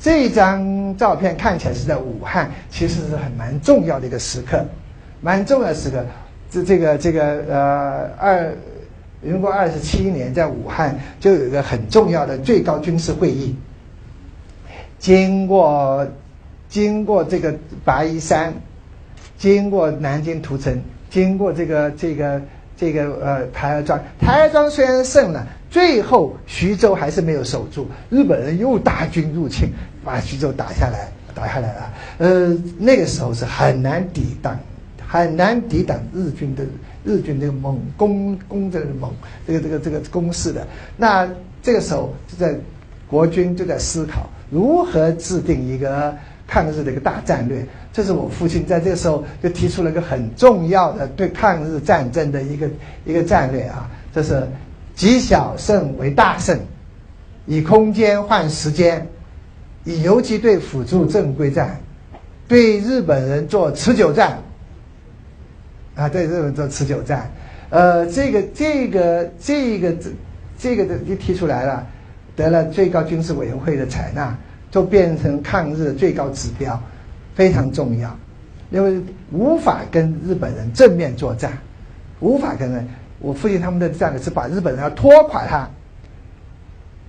这张照片看起来是在武汉，其实是很蛮重要的一个时刻，蛮重要的时刻。这这个这个呃二，民国二十七年在武汉就有一个很重要的最高军事会议，经过经过这个白衣山，经过南京屠城，经过这个这个这个呃台儿庄，台儿庄虽然胜了，最后徐州还是没有守住，日本人又大军入侵，把徐州打下来，打下来了。呃，那个时候是很难抵挡。很难抵挡日军的日军的猛攻攻的猛这个这个这个攻势的。那这个时候就在国军就在思考如何制定一个抗日的一个大战略。这是我父亲在这个时候就提出了一个很重要的对抗日战争的一个一个战略啊，这是积小胜为大胜，以空间换时间，以游击队辅助正规战，对日本人做持久战。啊，对日本做持久战，呃，这个这个这个这这个的一提出来了，得了最高军事委员会的采纳，就变成抗日的最高指标，非常重要，因为无法跟日本人正面作战，无法跟人。我父亲他们的战略是把日本人要拖垮他。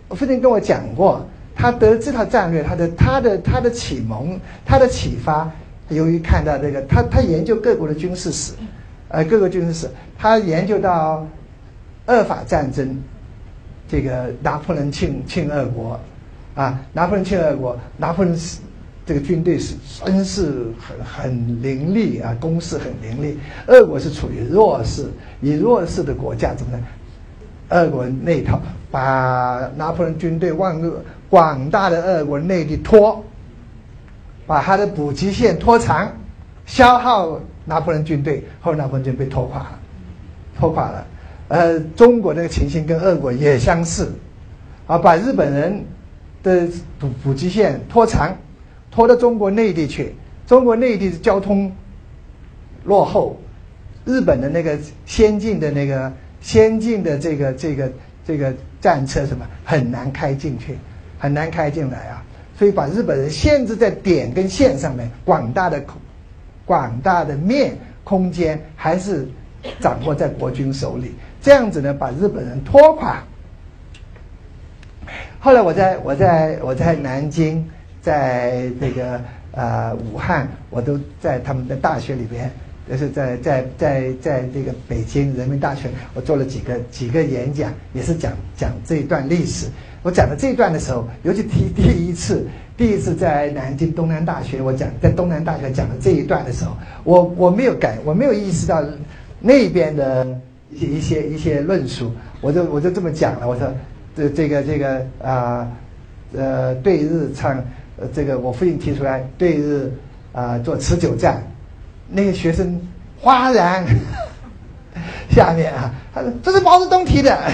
我父亲跟我讲过，他得这套战略，他的他的他的启蒙，他的启发，由于看到这个，他他研究各国的军事史。呃，各个军事史，他研究到俄法战争，这个拿破仑侵侵俄国，啊，拿破仑侵俄国，拿破仑是这个军队是真是很很凌厉啊，攻势很凌厉。俄国是处于弱势，以弱势的国家怎么呢？俄国那一套，把拿破仑军队万恶广大的俄国内地拖，把他的补给线拖长，消耗。拿破仑军队后来拿破仑军被拖垮了，拖垮了。呃，中国这个情形跟俄国也相似，啊，把日本人的补补给线拖长，拖到中国内地去。中国内地的交通落后，日本的那个先进的那个先进的这个这个这个战车什么很难开进去，很难开进来啊。所以把日本人限制在点跟线上面，广大的口。广大的面空间还是掌握在国军手里，这样子呢，把日本人拖垮。后来我在我在我在南京，在这个呃武汉，我都在他们的大学里边，就是在在在在这个北京人民大学，我做了几个几个演讲，也是讲讲这一段历史。我讲的这一段的时候，尤其提第一次。第一次在南京东南大学，我讲在东南大学讲的这一段的时候，我我没有感，我没有意识到那边的一些一些一些论述，我就我就这么讲了。我说这这个这个啊呃对日唱这个我父亲提出来对日啊做持久战，那个学生哗然，下面啊他说这是毛泽东提的。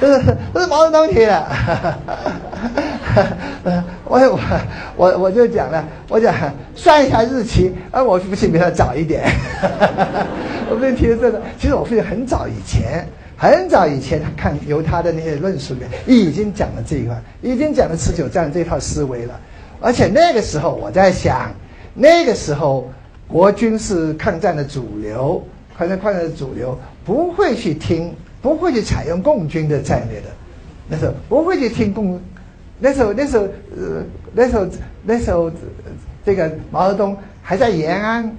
这是这是毛泽东提的，我我我我就讲了，我讲算一下日期，而，我父亲比他早一点，我父亲提的这个，其实我父亲很早以前，很早以前看由他的那些论述里面已经讲了这一块，已经讲了持久战这套思维了，而且那个时候我在想，那个时候国军是抗战的主流，抗战抗战的主流不会去听。不会去采用共军的战略的，那时候不会去听共，那时候那时候呃那时候那时候这个毛泽东还在延安，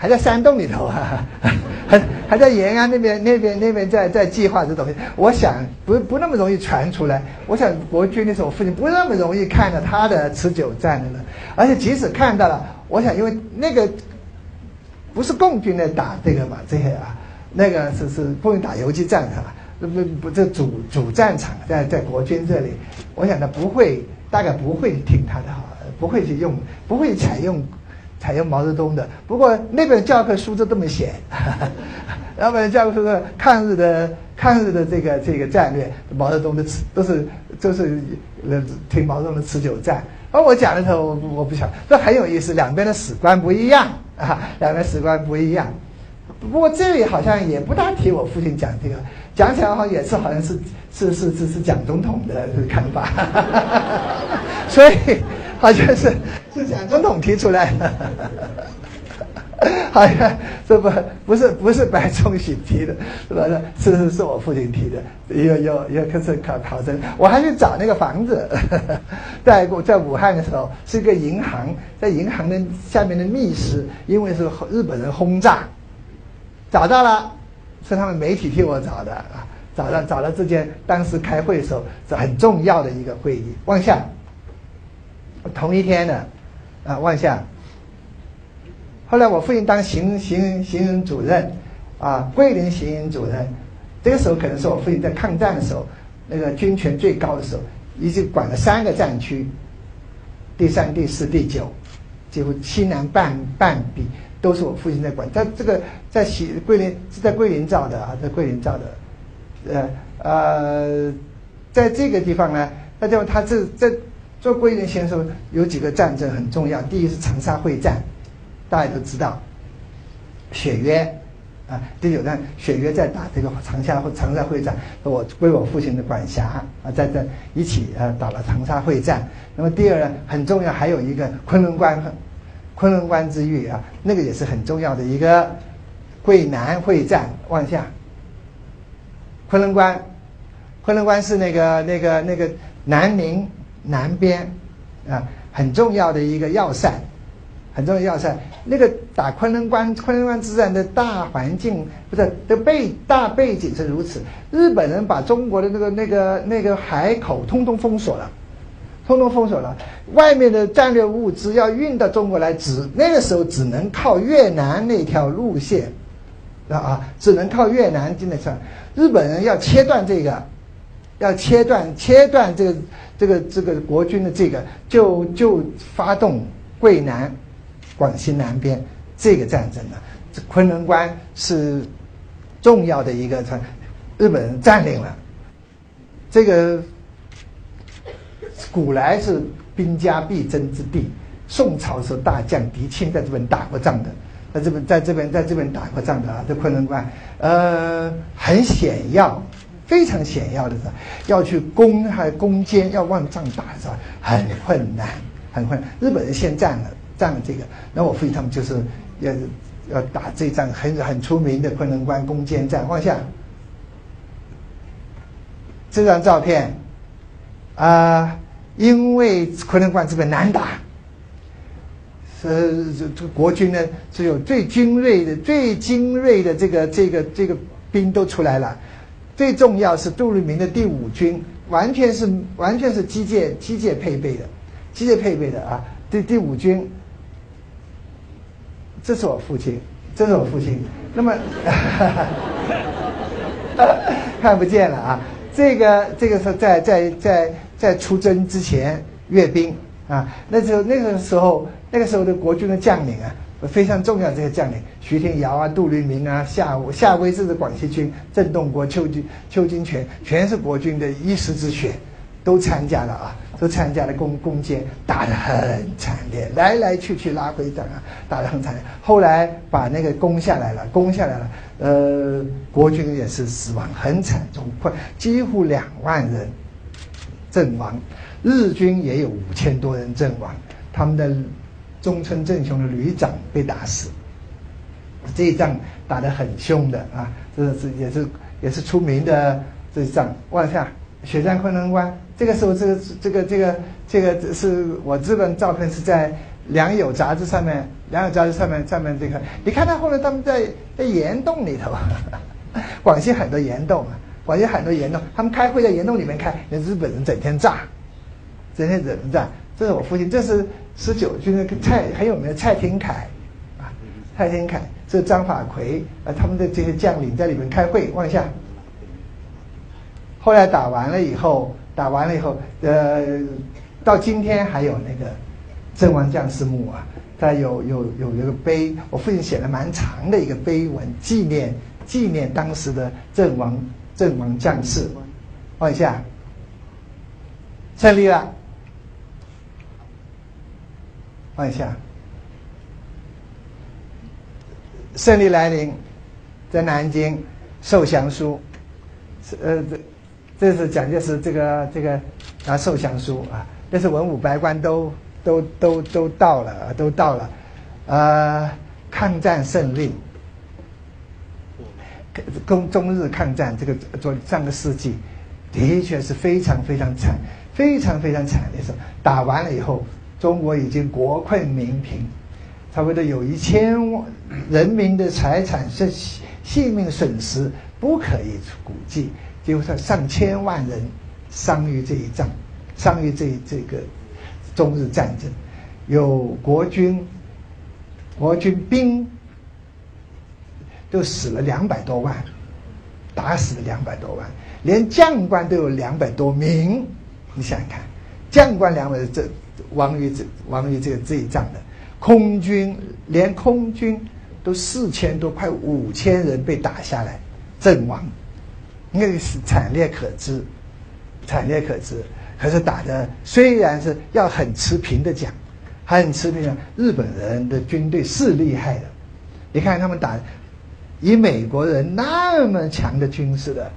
还在山洞里头啊，还还在延安那边那边那边在在计划这东西。我想不不那么容易传出来。我想国军那时候我父亲不那么容易看到他的持久战的呢，而且即使看到了，我想因为那个不是共军在打这个嘛这些啊。那个是是不用打游击战是吧？不不，这主主战场在在国军这里，我想他不会，大概不会听他的哈，不会去用，不会采用采用毛泽东的。不过那本教科书就这么写，那本教科书的抗日的抗日的这个这个战略，毛泽东的持都是都是呃听毛泽东的持久战。而我讲的时候，我我不想，这很有意思，两边的史观不一样啊，两边史观不一样。不过这里好像也不大提我父亲讲这个，讲起来好像也是好像是是是是是蒋总统的看法，所以好像是是蒋总统提出来的。好像这不不是不是白崇禧提的，是吧？是是是我父亲提的，有有有可是考考证。我还去找那个房子，在在武汉的时候是一个银行，在银行的下面的密室，因为是日本人轰炸，找到了，是他们媒体替我找的啊，找到找到这件当时开会的时候是很重要的一个会议。往下，同一天的啊，往下。后来我父亲当行行行营主任，啊，桂林行营主任，这个时候可能是我父亲在抗战的时候，那个军权最高的时候，已经管了三个战区，第三、第四、第九，几乎西南半半壁都是我父亲在管。在这个在西桂林是在桂林造的啊，在桂林造的，呃呃，在这个地方呢，那地方他这在做桂林先生，有几个战争很重要，第一是长沙会战。大家都知道，雪约啊，第九战雪约在打这个长沙会长沙会战，我归我父亲的管辖啊，在这一起呃打了长沙会战。那么第二呢，很重要，还有一个昆仑关，昆仑关之役啊，那个也是很重要的一个桂南会战。往下，昆仑关，昆仑关是那个那个那个南宁南边啊，很重要的一个要塞。很重要要塞，那个打昆仑关昆仑关之战的大环境不是的背大背景是如此。日本人把中国的那个那个那个海口通通封锁了，通通封锁了。外面的战略物资要运到中国来，只那个时候只能靠越南那条路线，啊，只能靠越南进来上。日本人要切断这个，要切断切断这个这个这个国军的这个，就就发动桂南。广西南边这个战争呢，这昆仑关是重要的一个，日本人占领了。这个古来是兵家必争之地，宋朝时候大将狄青在这边打过仗的，在这边在这边在这边打过仗的啊，这昆仑关，呃，很险要，非常险要的是，要去攻还攻坚，要往上打是吧？很困难，很困难。日本人先占了。占了这个，那我父亲他们就是要要打这仗很很出名的昆仑关攻坚战。往下，这张照片啊，因为昆仑关这边难打，是这这国军呢是有最精锐的、最精锐的这个这个这个兵都出来了。最重要是杜聿明的第五军，完全是完全是机械机械配备的，机械配备的啊，第第五军。这是我父亲，这是我父亲。那么 看不见了啊！这个这个是在在在在出征之前阅兵啊，那时候那个时候那个时候的国军的将领啊，非常重要这些将领，徐天尧啊、杜聿明啊、夏夏威这是广西军，郑洞国、邱金邱金泉，全是国军的一时之选，都参加了啊。都参加了攻攻坚，打得很惨烈，来来去去拉回战啊，打得很惨烈。后来把那个攻下来了，攻下来了，呃，国军也是死亡很惨重，快几乎两万人阵亡，日军也有五千多人阵亡，他们的中村正雄的旅长被打死，这一仗打得很凶的啊，这是也是也是出名的这一仗。往下，血战昆仑关。这个时候，这个这个这个这个是我这本照片是在《良友》杂志上面，《良友》杂志上面上面这个，你看他后来他们在在岩洞里头，广西很多岩洞啊，广西很多岩洞，他们开会在岩洞里面开，那日本人整天炸，整天整天炸。这是我父亲，这是十九军的蔡很有名的蔡廷锴，啊，蔡廷锴，这张法奎，啊，他们的这些将领在里面开会，往下。后来打完了以后。打完了以后，呃，到今天还有那个阵亡将士墓啊，他有有有一个碑，我父亲写了蛮长的一个碑文，纪念纪念当时的阵亡阵亡将士。往下，胜利了，往下，胜利来临，在南京受降书，呃，这这是蒋介石这个这个啊受降书啊，那是文武百官都都都都到了，都到了，呃，抗战胜利，中中日抗战这个昨上个世纪，的确是非常非常惨，非常非常惨的时候，打完了以后，中国已经国困民贫，差不多有一千万人民的财产是性命损失不可以估计。就是上千万人伤于这一仗，伤于这这个中日战争，有国军，国军兵都死了两百多万，打死了两百多万，连将官都有两百多名，你想想看，将官两百这亡于这亡于这个这一仗的，空军连空军都四千多，快五千人被打下来阵亡。那个是惨烈可知，惨烈可知。可是打的虽然是要很持平的讲，很持平的，日本人的军队是厉害的。你看他们打，以美国人那么强的军事的，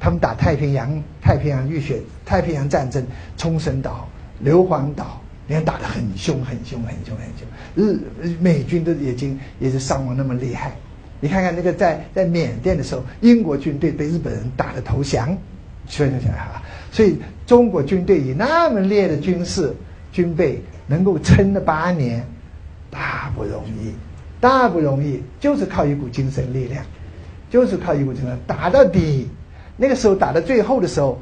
他们打太平洋、太平洋浴血、太平洋战争、冲绳岛、硫磺岛，你看打得很凶、很凶、很凶、很凶。日美军都已经也是伤亡那么厉害。你看看那个在在缅甸的时候，英国军队被日本人打得投降，所以想哈，所以中国军队以那么烈的军事军备能够撑了八年，大不容易，大不容易，就是靠一股精神力量，就是靠一股精神打到底。那个时候打到最后的时候，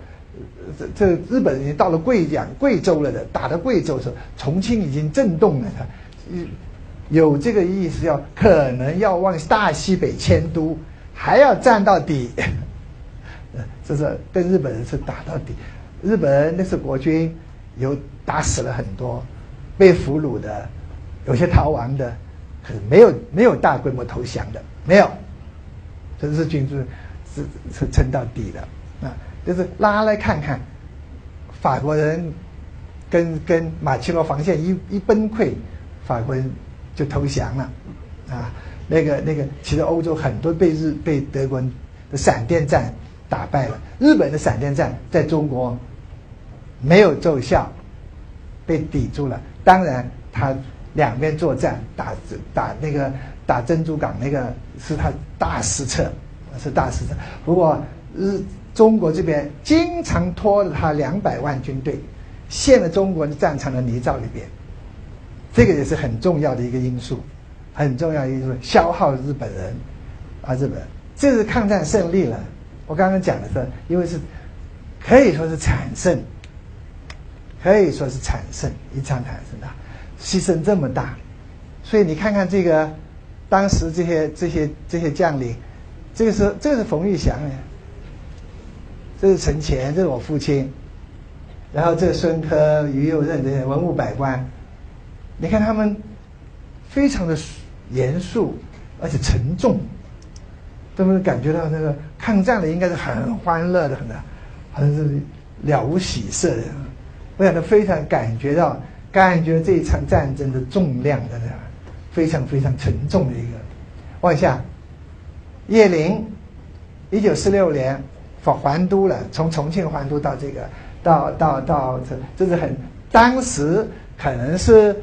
这这日本人到了贵阳、贵州了的，打到贵州时候，重庆已经震动了，的，有这个意思，要可能要往大西北迁都，还要战到底。这是跟日本人是打到底。日本人那是国军，有打死了很多，被俘虏的，有些逃亡的，可是没有没有大规模投降的，没有。这日军是是是撑到底的，就是拉来看看，法国人跟跟马奇诺防线一一崩溃，法国人。就投降了，啊，那个那个，其实欧洲很多被日被德国的闪电战打败了。日本的闪电战在中国没有奏效，被抵住了。当然，他两边作战打打那个打珍珠港那个是他大失策，是大失策。不过日中国这边经常拖着他两百万军队陷了中国的战场的泥沼里边。这个也是很重要的一个因素，很重要的因素，消耗日本人，啊，日本，这是抗战胜利了。我刚刚讲的是，因为是可以说是惨胜，可以说是惨胜，一场惨胜的，牺牲这么大，所以你看看这个，当时这些这些这些将领，这个是这个是冯玉祥，这是陈乾，这是我父亲，然后这孙科、于右任这些文武百官。你看他们非常的严肃，而且沉重，都能感觉到那个抗战的应该是很欢乐的，很很是了无喜色的。我想他非常感觉到，感觉这一场战争的重量的，非常非常沉重的一个。往下，叶林，一九四六年访还都了，从重庆还都到这个，到到到这，这是很当时可能是。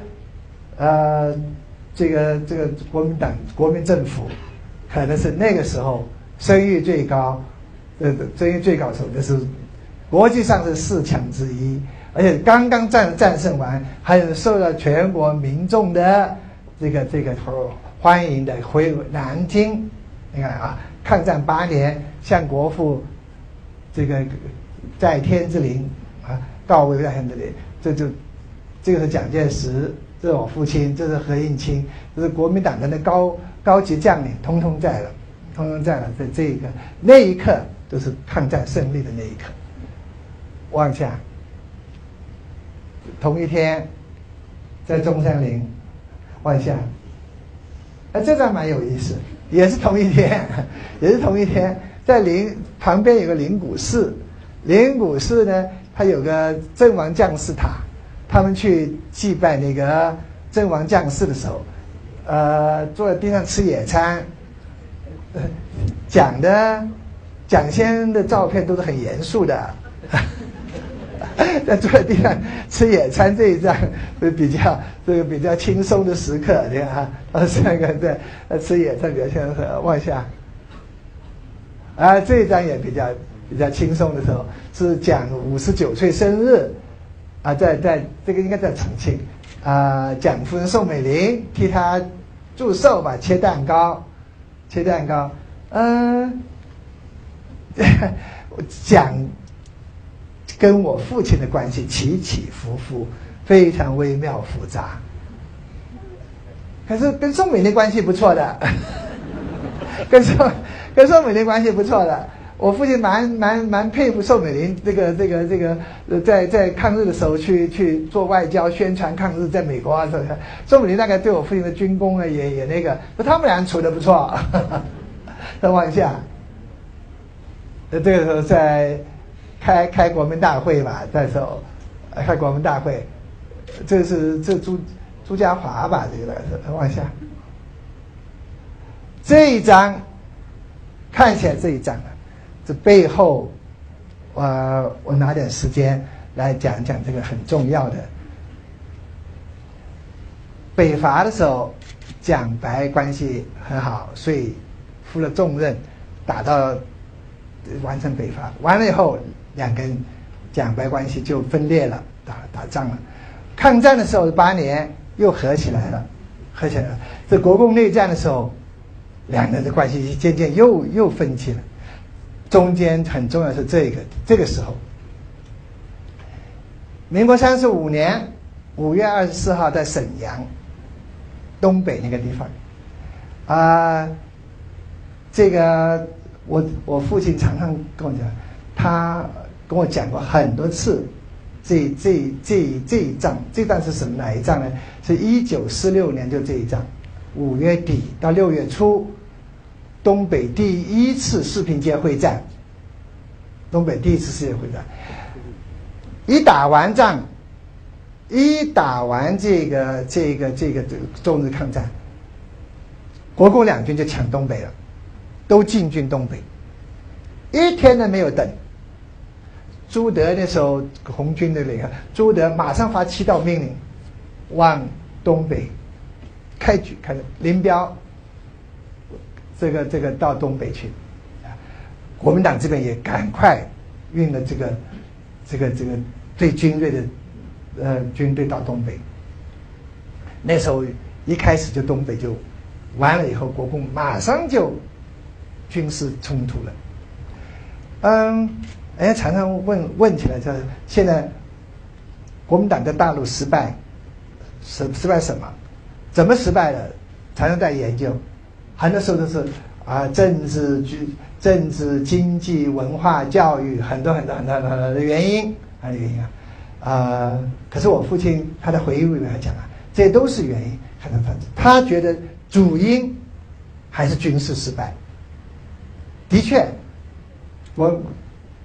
呃，这个这个国民党国民政府，可能是那个时候声誉最高，呃，声誉最高的时候，就是国际上是四强之一，而且刚刚战战胜完，还有受到全国民众的这个这个欢迎的回南京。你看啊，抗战八年，向国父这个在天之灵啊告慰在天之灵，这就这个是蒋介石。这是我父亲，这是何应钦，这是国民党的那高高级将领，通通在了，通通在了。在这一个那一刻，就是抗战胜利的那一刻。往下，同一天，在中山陵，往下，哎，这张蛮有意思，也是同一天，也是同一天，在灵旁边有个灵谷寺，灵谷寺呢，它有个阵亡将士塔。他们去祭拜那个阵亡将士的时候，呃，坐在地上吃野餐，讲的蒋先生的照片都是很严肃的，在坐在地上吃野餐这一张是比较这个比较轻松的时刻，你看啊，他三个在吃野餐表现很往下，啊，这一张也比较比较轻松的时候，是讲五十九岁生日，啊，在在这个应该在重庆，啊，蒋夫人宋美龄替他祝寿吧，切蛋糕，切蛋糕，嗯。讲跟我父亲的关系起起伏伏，非常微妙复杂。可是跟宋美龄关系不错的，跟宋跟宋美龄关系不错的。我父亲蛮蛮蛮佩服宋美龄，这个这个这个，在在抗日的时候去去做外交宣传抗日，在美国啊，宋美龄大概对我父亲的军功啊也也那个，他们俩处的不错。再往下。这个时候在开开国民大会吧，那时候开国民大会，这是这朱朱家骅吧，这个是往下，这一张看起来这一张啊，这背后，我我拿点时间来讲讲这个很重要的。北伐的时候，蒋白关系很好，所以负了重任，打到。完成北伐完了以后，两个人蒋白关系就分裂了，打打仗了。抗战的时候八年又合起来了，合起来了。这国共内战的时候，两人的关系渐渐又又分歧了。中间很重要是这个这个时候，民国三十五年五月二十四号在沈阳东北那个地方，啊，这个。我我父亲常常跟我讲，他跟我讲过很多次，这这这这一仗，这仗是什么哪一仗呢？是一九四六年就这一仗，五月底到六月初，东北第一次四平街会战，东北第一次世界会战，一打完仗，一打完这个这个这个这个中日抗战，国共两军就抢东北了。都进军东北，一天都没有等。朱德那时候红军的那个朱德马上发七道命令，往东北开局，开始林彪，这个这个到东北去。国民党这边也赶快运了这个这个这个最精锐的呃军队到东北。那时候一开始就东北就完了以后，国共马上就。军事冲突了，嗯，人家常常问问起来，就是现在国民党在大陆失败，失失败什么？怎么失败的？常常在研究，很多时候都是啊，政治、军、政治、经济、文化、教育，很多很多很多很多的原因，很多原因啊。啊，可是我父亲他的回忆里面讲啊，这都是原因，很多很多。他觉得主因还是军事失败。的确，我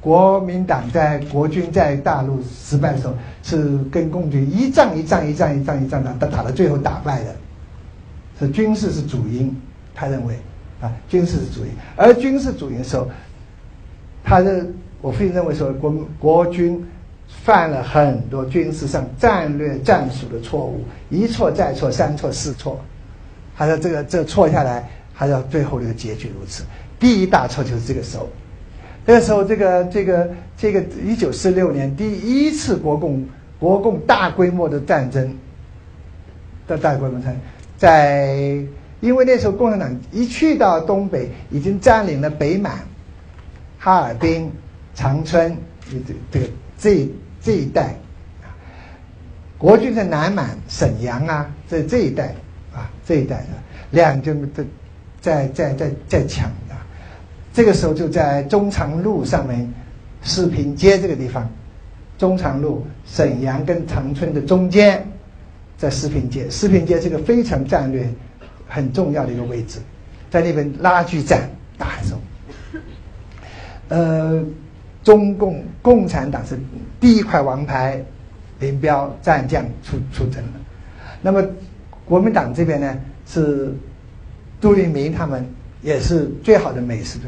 国民党在国军在大陆失败的时候，是跟共军一仗一仗一仗一仗一仗打，打打到最后打败的，是军事是主因，他认为啊，军事是主因，而军事主因的时候，他的我父亲认为说国国军犯了很多军事上战略战术的错误，一错再错，三错四错，他说这个这错下来，还要最后这个结局如此。第一大错就是这个时候，那时候，这个这个这个一九四六年第一次国共国共大规模的战争的大规模战，在因为那时候共产党一去到东北，已经占领了北满、哈尔滨、长春，这这个这这一带国军在南满、沈阳啊，在这一带啊，这一带的两军在在在在在抢。这个时候就在中长路上面，四平街这个地方，中长路沈阳跟长春的中间，在四平街。四平街是个非常战略很重要的一个位置，在那边拉锯战打的时候，呃，中共共产党是第一块王牌，林彪战将出出征了。那么国民党这边呢是杜聿明他们。也是最好的美食，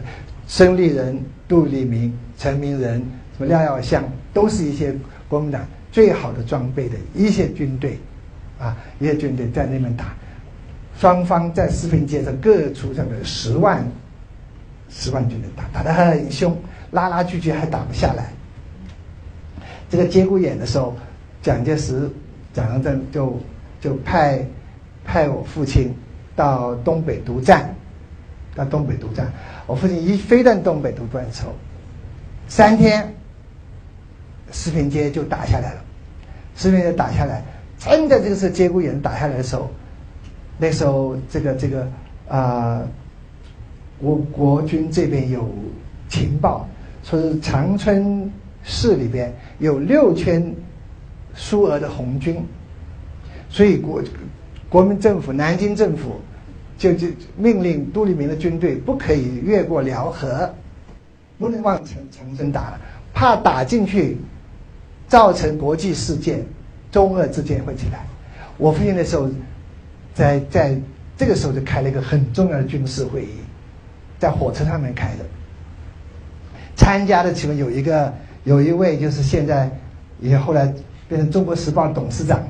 孙立人、杜立明、陈明仁、什么廖耀湘，都是一些国民党最好的装备的一些军队，啊，一些军队在那边打，双方在四平街上各出这个十万、十万军队打，打得很凶，拉拉锯锯还打不下来。这个节骨眼的时候，蒋介石、蒋中正就就派派我父亲到东北督战，到东北督战。我父亲一飞到东北督战的时候，三天，四平街就打下来了。四平街打下来，真的这个是节骨眼打下来的时候，那时候这个这个啊，我国军这边有情报，说是长春。市里边有六千苏俄的红军，所以国国民政府南京政府就就命令杜聿明的军队不可以越过辽河，不能往长长春打了，怕打进去造成国际事件，中俄之间会起来。我父亲那时候，在在这个时候就开了一个很重要的军事会议，在火车上面开的，参加的其中有一个。有一位就是现在也后来变成中国时报董事长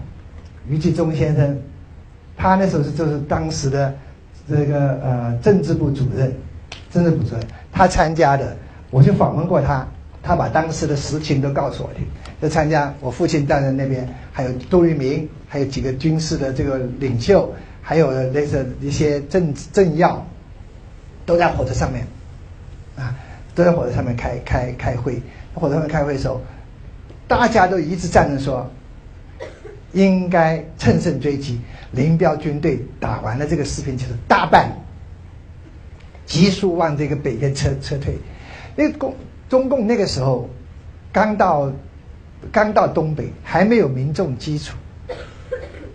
余继忠先生，他那时候是就是当时的这个呃政治部主任，政治部主任，他参加的，我就访问过他，他把当时的实情都告诉我听。就参加我父亲站在那边，还有杜聿明，还有几个军事的这个领袖，还有那个一些政政要，都在火车上面，啊，都在火车上面开开开会。火车上面开会的时候，大家都一致赞成说，应该乘胜追击。林彪军队打完了这个四平就是大败，急速往这个北边撤撤退。因为共中共那个时候刚到刚到东北，还没有民众基础。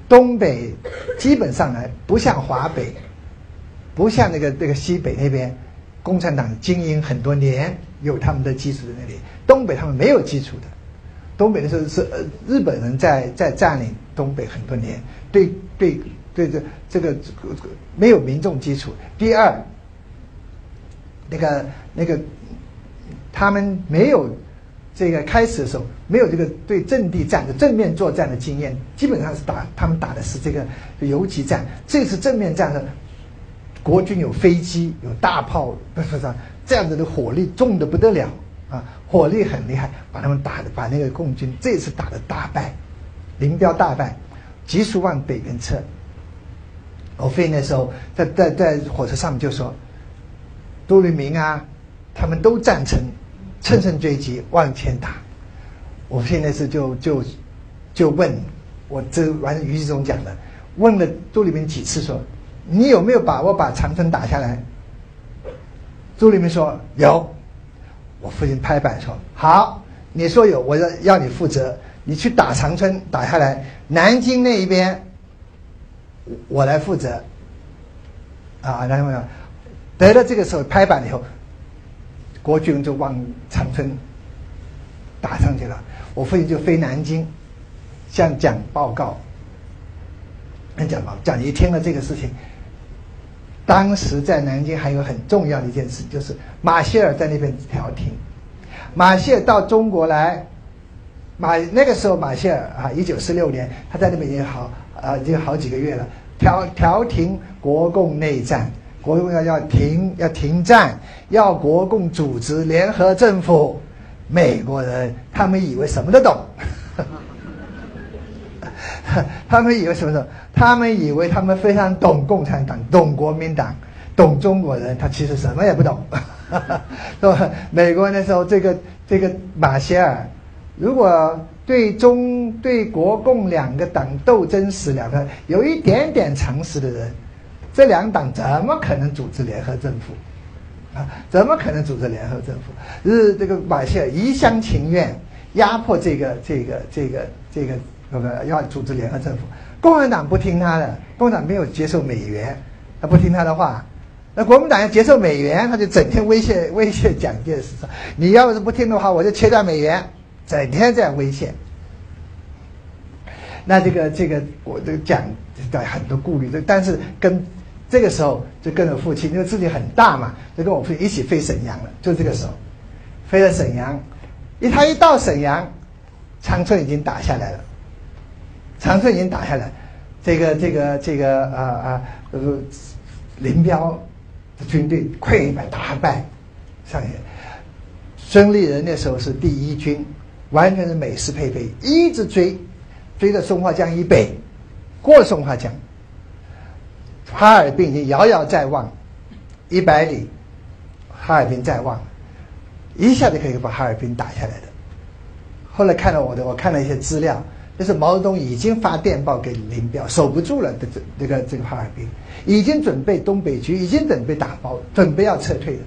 东北基本上呢，不像华北，不像那个那个西北那边，共产党经营很多年，有他们的基础在那里。东北他们没有基础的，东北的时候是呃日本人在在占领东北很多年，对对对这这个没有民众基础。第二，那个那个他们没有这个开始的时候没有这个对阵地战的正面作战的经验，基本上是打他们打的是这个游击战。这次正面战的国军有飞机有大炮，不是不是这样子的火力重的不得了。啊，火力很厉害，把他们打的，把那个共军这次打的大败，林彪大败，急速往北边撤。我父亲那时候在在在火车上面就说，杜聿明啊，他们都赞成乘胜追击往前打。我现在是就就就问我这完余继忠讲的，问了杜聿明几次说，你有没有把握把长春打下来？杜聿明说有。我父亲拍板说：“好，你说有，我要要你负责。你去打长春，打下来，南京那一边，我我来负责。啊，然后呢，得了这个时候拍板以后，国军就往长春打上去了。我父亲就飞南京，向蒋报告。讲报，蒋一听了这个事情。”当时在南京还有很重要的一件事，就是马歇尔在那边调停。马歇尔到中国来，马那个时候马歇尔啊，一九四六年他在那边已经好啊，已经好几个月了。调调停国共内战，国共要要停要停战，要国共组织联合政府。美国人他们以为什么都懂。他们以为什么呢？他们以为他们非常懂共产党、懂国民党、懂中国人，他其实什么也不懂，是吧？美国那时候，这个这个马歇尔，如果对中对国共两个党斗争史两个有一点点常识的人，这两党怎么可能组织联合政府？啊，怎么可能组织联合政府？是这个马歇尔一厢情愿压迫这个这个这个这个。那个要组织联合政府，共产党不听他的，共产党没有接受美元，他不听他的话。那国民党要接受美元，他就整天威胁威胁蒋介石说：“你要是不听的话，我就切断美元。”整天这样威胁。那这个这个我这个讲带很多顾虑，但是跟。这个时候就跟着父亲，因为自己很大嘛，就跟我父亲一起飞沈阳了。就这个时候，飞了沈阳，一他一到沈阳，长春已经打下来了。长春已经打下来，这个这个这个啊啊，呃，林彪的军队溃败大败，上去。孙立人那时候是第一军，完全是美式配备，一直追，追到松花江以北，过松花江，哈尔滨已经遥遥在望，一百里，哈尔滨在望，一下子可以把哈尔滨打下来的。后来看了我的，我看了一些资料。就是毛泽东已经发电报给林彪，守不住了。这这这个这个哈尔滨，已经准备东北局，已经准备打包，准备要撤退了。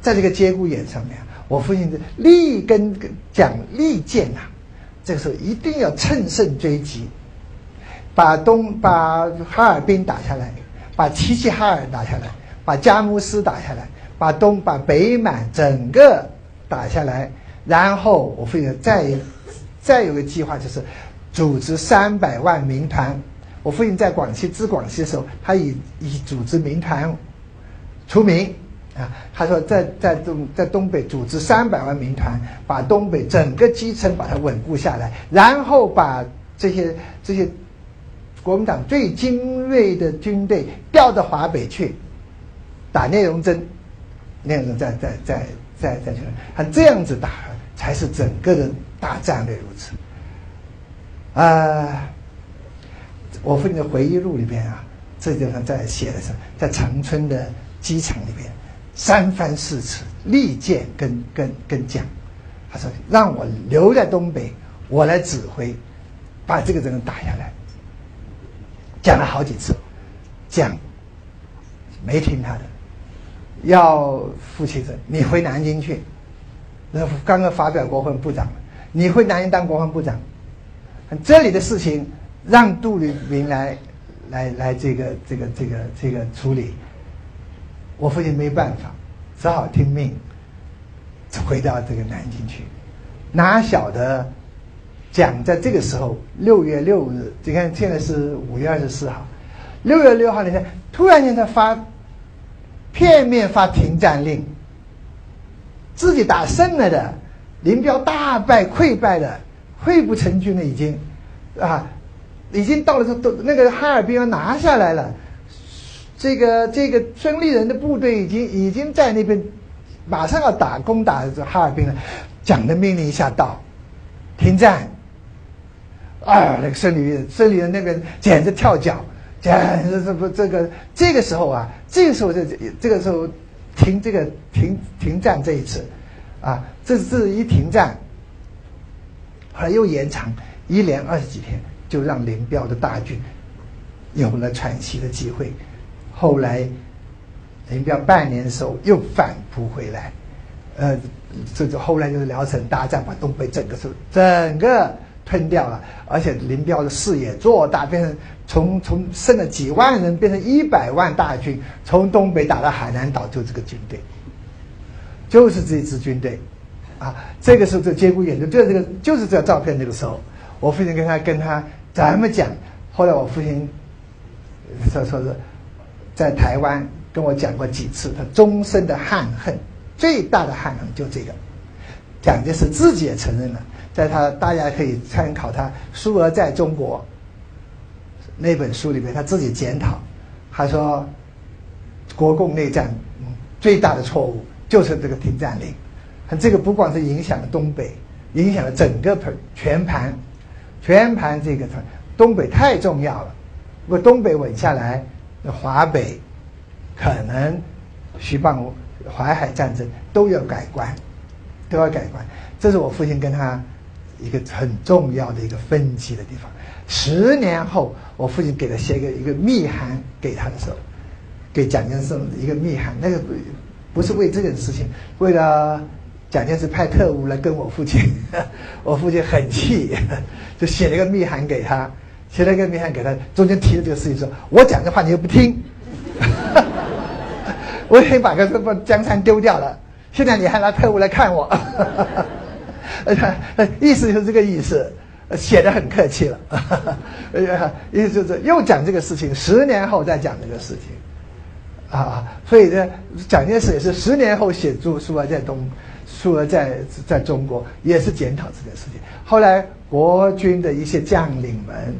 在这个节骨眼上面，我父亲立根讲利剑呐，这个时候一定要乘胜追击，把东把哈尔滨打下来，把齐齐哈尔打下来，把佳木斯打下来，把东把北满整个打下来，然后我父亲再再有个计划就是。组织三百万民团，我父亲在广西治广西的时候，他以以组织民团出名啊。他说在在东在东北组织三百万民团，把东北整个基层把它稳固下来，然后把这些这些国民党最精锐的军队调到华北去打聂荣臻，聂荣臻在在在在在去，他这样子打才是整个的大战略如此。啊，我父亲的回忆录里边啊，这地方在写的是在长春的机场里边，三番四次力荐跟跟跟讲，他说让我留在东北，我来指挥，把这个人打下来。讲了好几次，讲没听他的，要父亲说你回南京去，那刚刚发表国防部长，你回南京当国防部长。这里的事情让杜聿明来，来来这个这个这个这个处理，我父亲没办法，只好听命，回到这个南京去。哪晓得蒋在这个时候六月六日，你看现在是五月二十四号，六月六号那天突然间他发片面发停战令，自己打胜了的，林彪大败溃败的。溃不成军了，已经，啊，已经到了都那个哈尔滨要拿下来了，这个这个孙立人的部队已经已经在那边，马上要打攻打哈尔滨了，蒋的命令一下到，停战，啊，那个孙立人孙立人那边简直跳脚，简直这不这个这个时候啊，这个时候这这个时候停这个停停战这一次，啊，这这一停战。后来又延长一连二十几天，就让林彪的大军有了喘息的机会。后来林彪半年的时候又反扑回来，呃，这就后来就是辽沈大战，把东北整个是整个吞掉了。而且林彪的视野做大，变成从从剩了几万人变成一百万大军，从东北打到海南岛，就这个军队，就是这支军队。啊，这个时候这节骨眼就就这个就是这照片。那个时候，我父亲跟他跟他怎么讲？后来我父亲说说是在台湾跟我讲过几次，他终身的憾恨，最大的憾恨就这个。蒋介石自己也承认了，在他大家可以参考他《苏俄在中国》那本书里面，他自己检讨，他说国共内战最大的错误就是这个停战令。他这个不光是影响了东北，影响了整个盘全盘，全盘这个东北太重要了。如果东北稳下来，华北可能徐蚌淮海战争都要改观，都要改观。这是我父亲跟他一个很重要的一个分歧的地方。十年后，我父亲给他写个一个密函给他的时候，给蒋介石一个密函，那个不是为这件事情，为了。蒋介石派特务来跟我父亲，我父亲很气，就写了一个密函给他，写了一个名函给他，中间提了这个事情，说我讲的话你又不听，我已经把个这把江山丢掉了，现在你还拿特务来看我，意思就是这个意思，写的很客气了，意思就是又讲这个事情，十年后再讲这个事情，啊，所以呢，蒋介石也是十年后写著书啊，在东，书啊在在中国也是检讨这件事情。后来国军的一些将领们，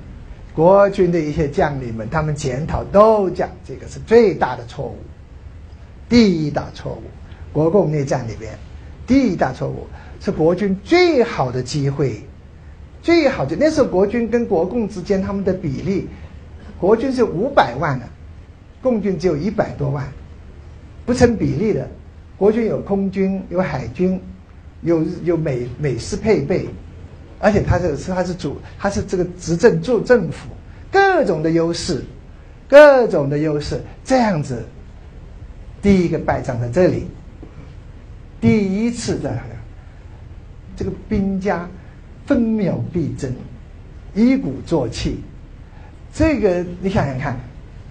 国军的一些将领们，他们检讨都讲这个是最大的错误，第一大错误，国共内战里边，第一大错误是国军最好的机会，最好的那时候国军跟国共之间他们的比例，国军是五百万的。共军只有一百多万，不成比例的。国军有空军，有海军，有有美美式配备，而且他是是他是主，他是这个执政做政府，各种的优势，各种的优势，这样子，第一个败仗在这里，第一次的这个兵家分秒必争，一鼓作气，这个你想想看，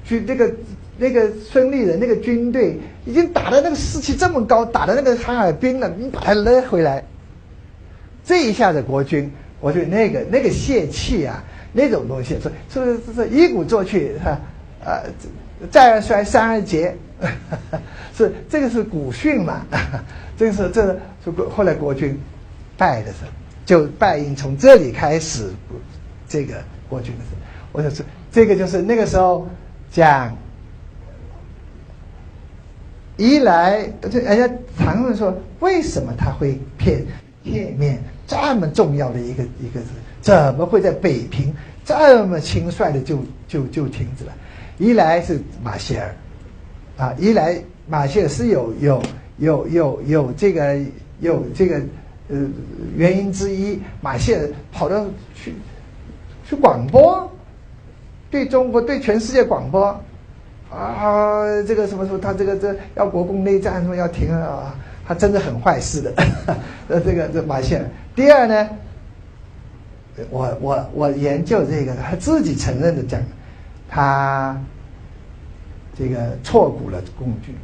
就这个。那个孙立人那个军队已经打的那个士气这么高，打的那个哈尔滨了，你把他勒回来，这一下子国军，我觉得那个那个泄气啊，那种东西是是是是一鼓作气哈，呃，再而衰，三而竭，是这个是古训嘛，这个是这是后来国军败的时候，就败因从这里开始，这个国军的时候，我说是这个就是那个时候讲。一来，这人家谈论说，为什么他会片片面这么重要的一个一个字，怎么会在北平这么轻率的就就就停止了？一来是马歇尔，啊，一来马歇尔是有有有有有这个有这个呃原因之一，马歇尔跑到去去广播，对中国对全世界广播。啊，这个什么什么，他这个这要国共内战，什么要停啊？他真的很坏事的。呃，这个这马歇尔。第二呢，我我我研究这个，他自己承认的讲，他这个错估了共军。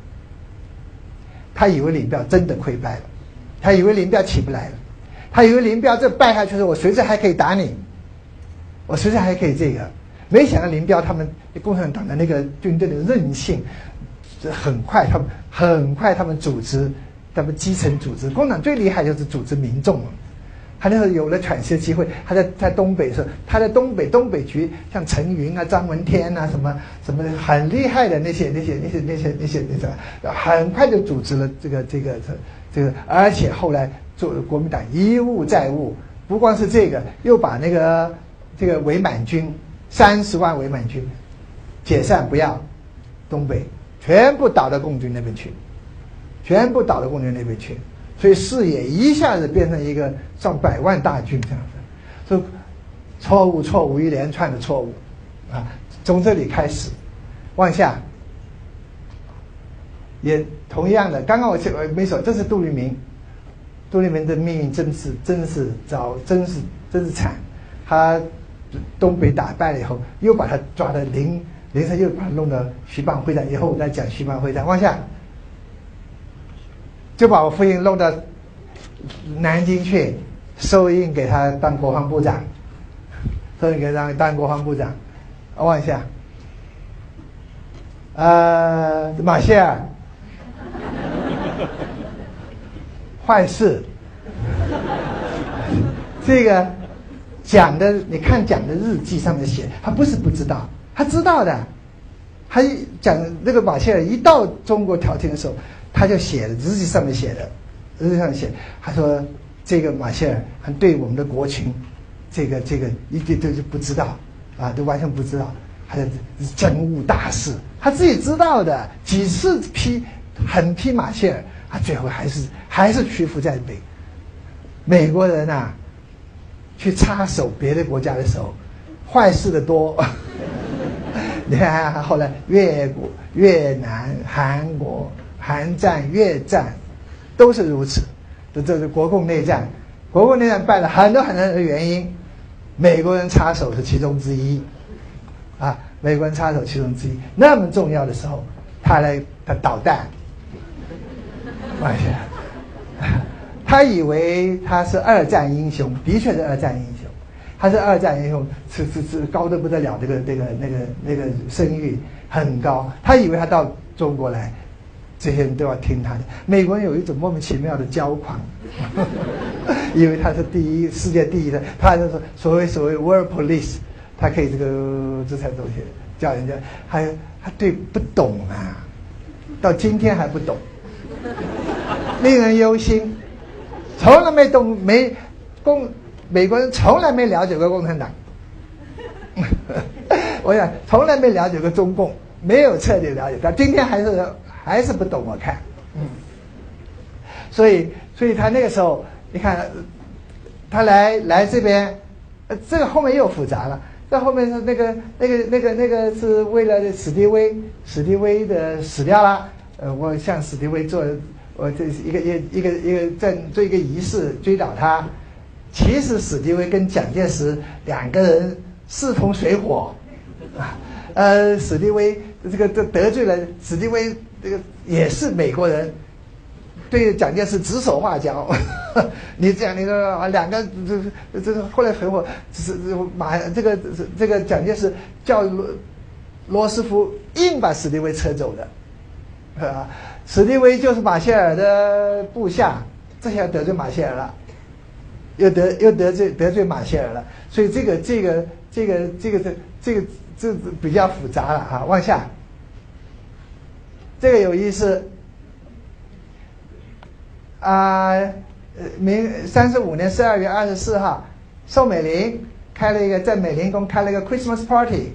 他以为林彪真的溃败了，他以为林彪起不来了，他以为林彪这败下去的时候，我随时还可以打你，我随时还可以这个。没想到林彪他们共产党的那个军队的韧性，很快他们很快他们组织，他们基层组织，共产党最厉害就是组织民众他那时候有了喘息的机会，他在在东北时候，他在东北东北局，像陈云啊、张闻天啊，什么什么很厉害的那些那些那些那些那些那个，很快就组织了这个这个这这个，而且后来做国民党一务再务，不光是这个，又把那个这个伪满军。三十万伪满军解散不要，东北全部倒到共军那边去，全部倒到共军那边去，所以视野一下子变成一个上百万大军这样子，就错误错误一连串的错误啊，从这里开始往下，也同样的，刚刚我我没说，这是杜聿明，杜聿明的命运真是真是糟，真是真是惨，他。东北打败了以后，又把他抓到临临时又把他弄到徐蚌会战，以后我再讲徐蚌会战。往下，就把我父亲弄到南京去，收印给他当国防部长，收印给他当国防部长。我望一下，呃，马歇尔，坏事，这个。讲的，你看讲的日记上面写，他不是不知道，他知道的。他讲那个马歇尔一到中国调停的时候，他就写了日记上面写的，日记上写，他说这个马歇尔还对我们的国情，这个这个一点都就不知道啊，都完全不知道，他是真务大事，他自己知道的，几次批狠批马歇尔，他最后还是还是屈服在美美国人呐。去插手别的国家的时候，坏事的多。你看，后来越国、越南、韩国、韩战、越战，都是如此。这这是国共内战，国共内战败了很多很多的原因，美国人插手是其中之一。啊，美国人插手其中之一，那么重要的时候，他来他导弹，哎呀。他以为他是二战英雄，的确是二战英雄，他是二战英雄，是是是高的不得了，这个这个那个那个声誉很高。他以为他到中国来，这些人都要听他的。美国人有一种莫名其妙的骄狂，因为他是第一世界第一的，他就是所谓所谓 world police，他可以这个这才东西叫人家，还他对不懂啊，到今天还不懂，令人忧心，从来没懂没共。美国人从来没了解过共产党，我想从来没了解过中共，没有彻底了解。他今天还是还是不懂我看，嗯。所以，所以他那个时候，你看，他来来这边，呃，这个后面又复杂了。在后面是那个那个那个那个是为了史迪威，史迪威的死掉了，呃，我向史迪威做，我这是一个一一个一个在做一个仪式追悼他。其实史迪威跟蒋介石两个人势同水火，啊，呃，史迪威这个得得罪了史迪威，这个也是美国人，对蒋介石指手画脚。你讲那个啊，两个这这这后来很火，是马这个这个蒋介石叫罗罗斯福硬把史迪威撤走的，啊，史迪威就是马歇尔的部下，这下得罪马歇尔了。又得又得罪得罪马歇尔了，所以这个这个这个这个这这个这比较复杂了哈。往下，这个有意思啊，明三十五年十二月二十四号，宋美龄开了一个在美龄宫开了一个 Christmas party，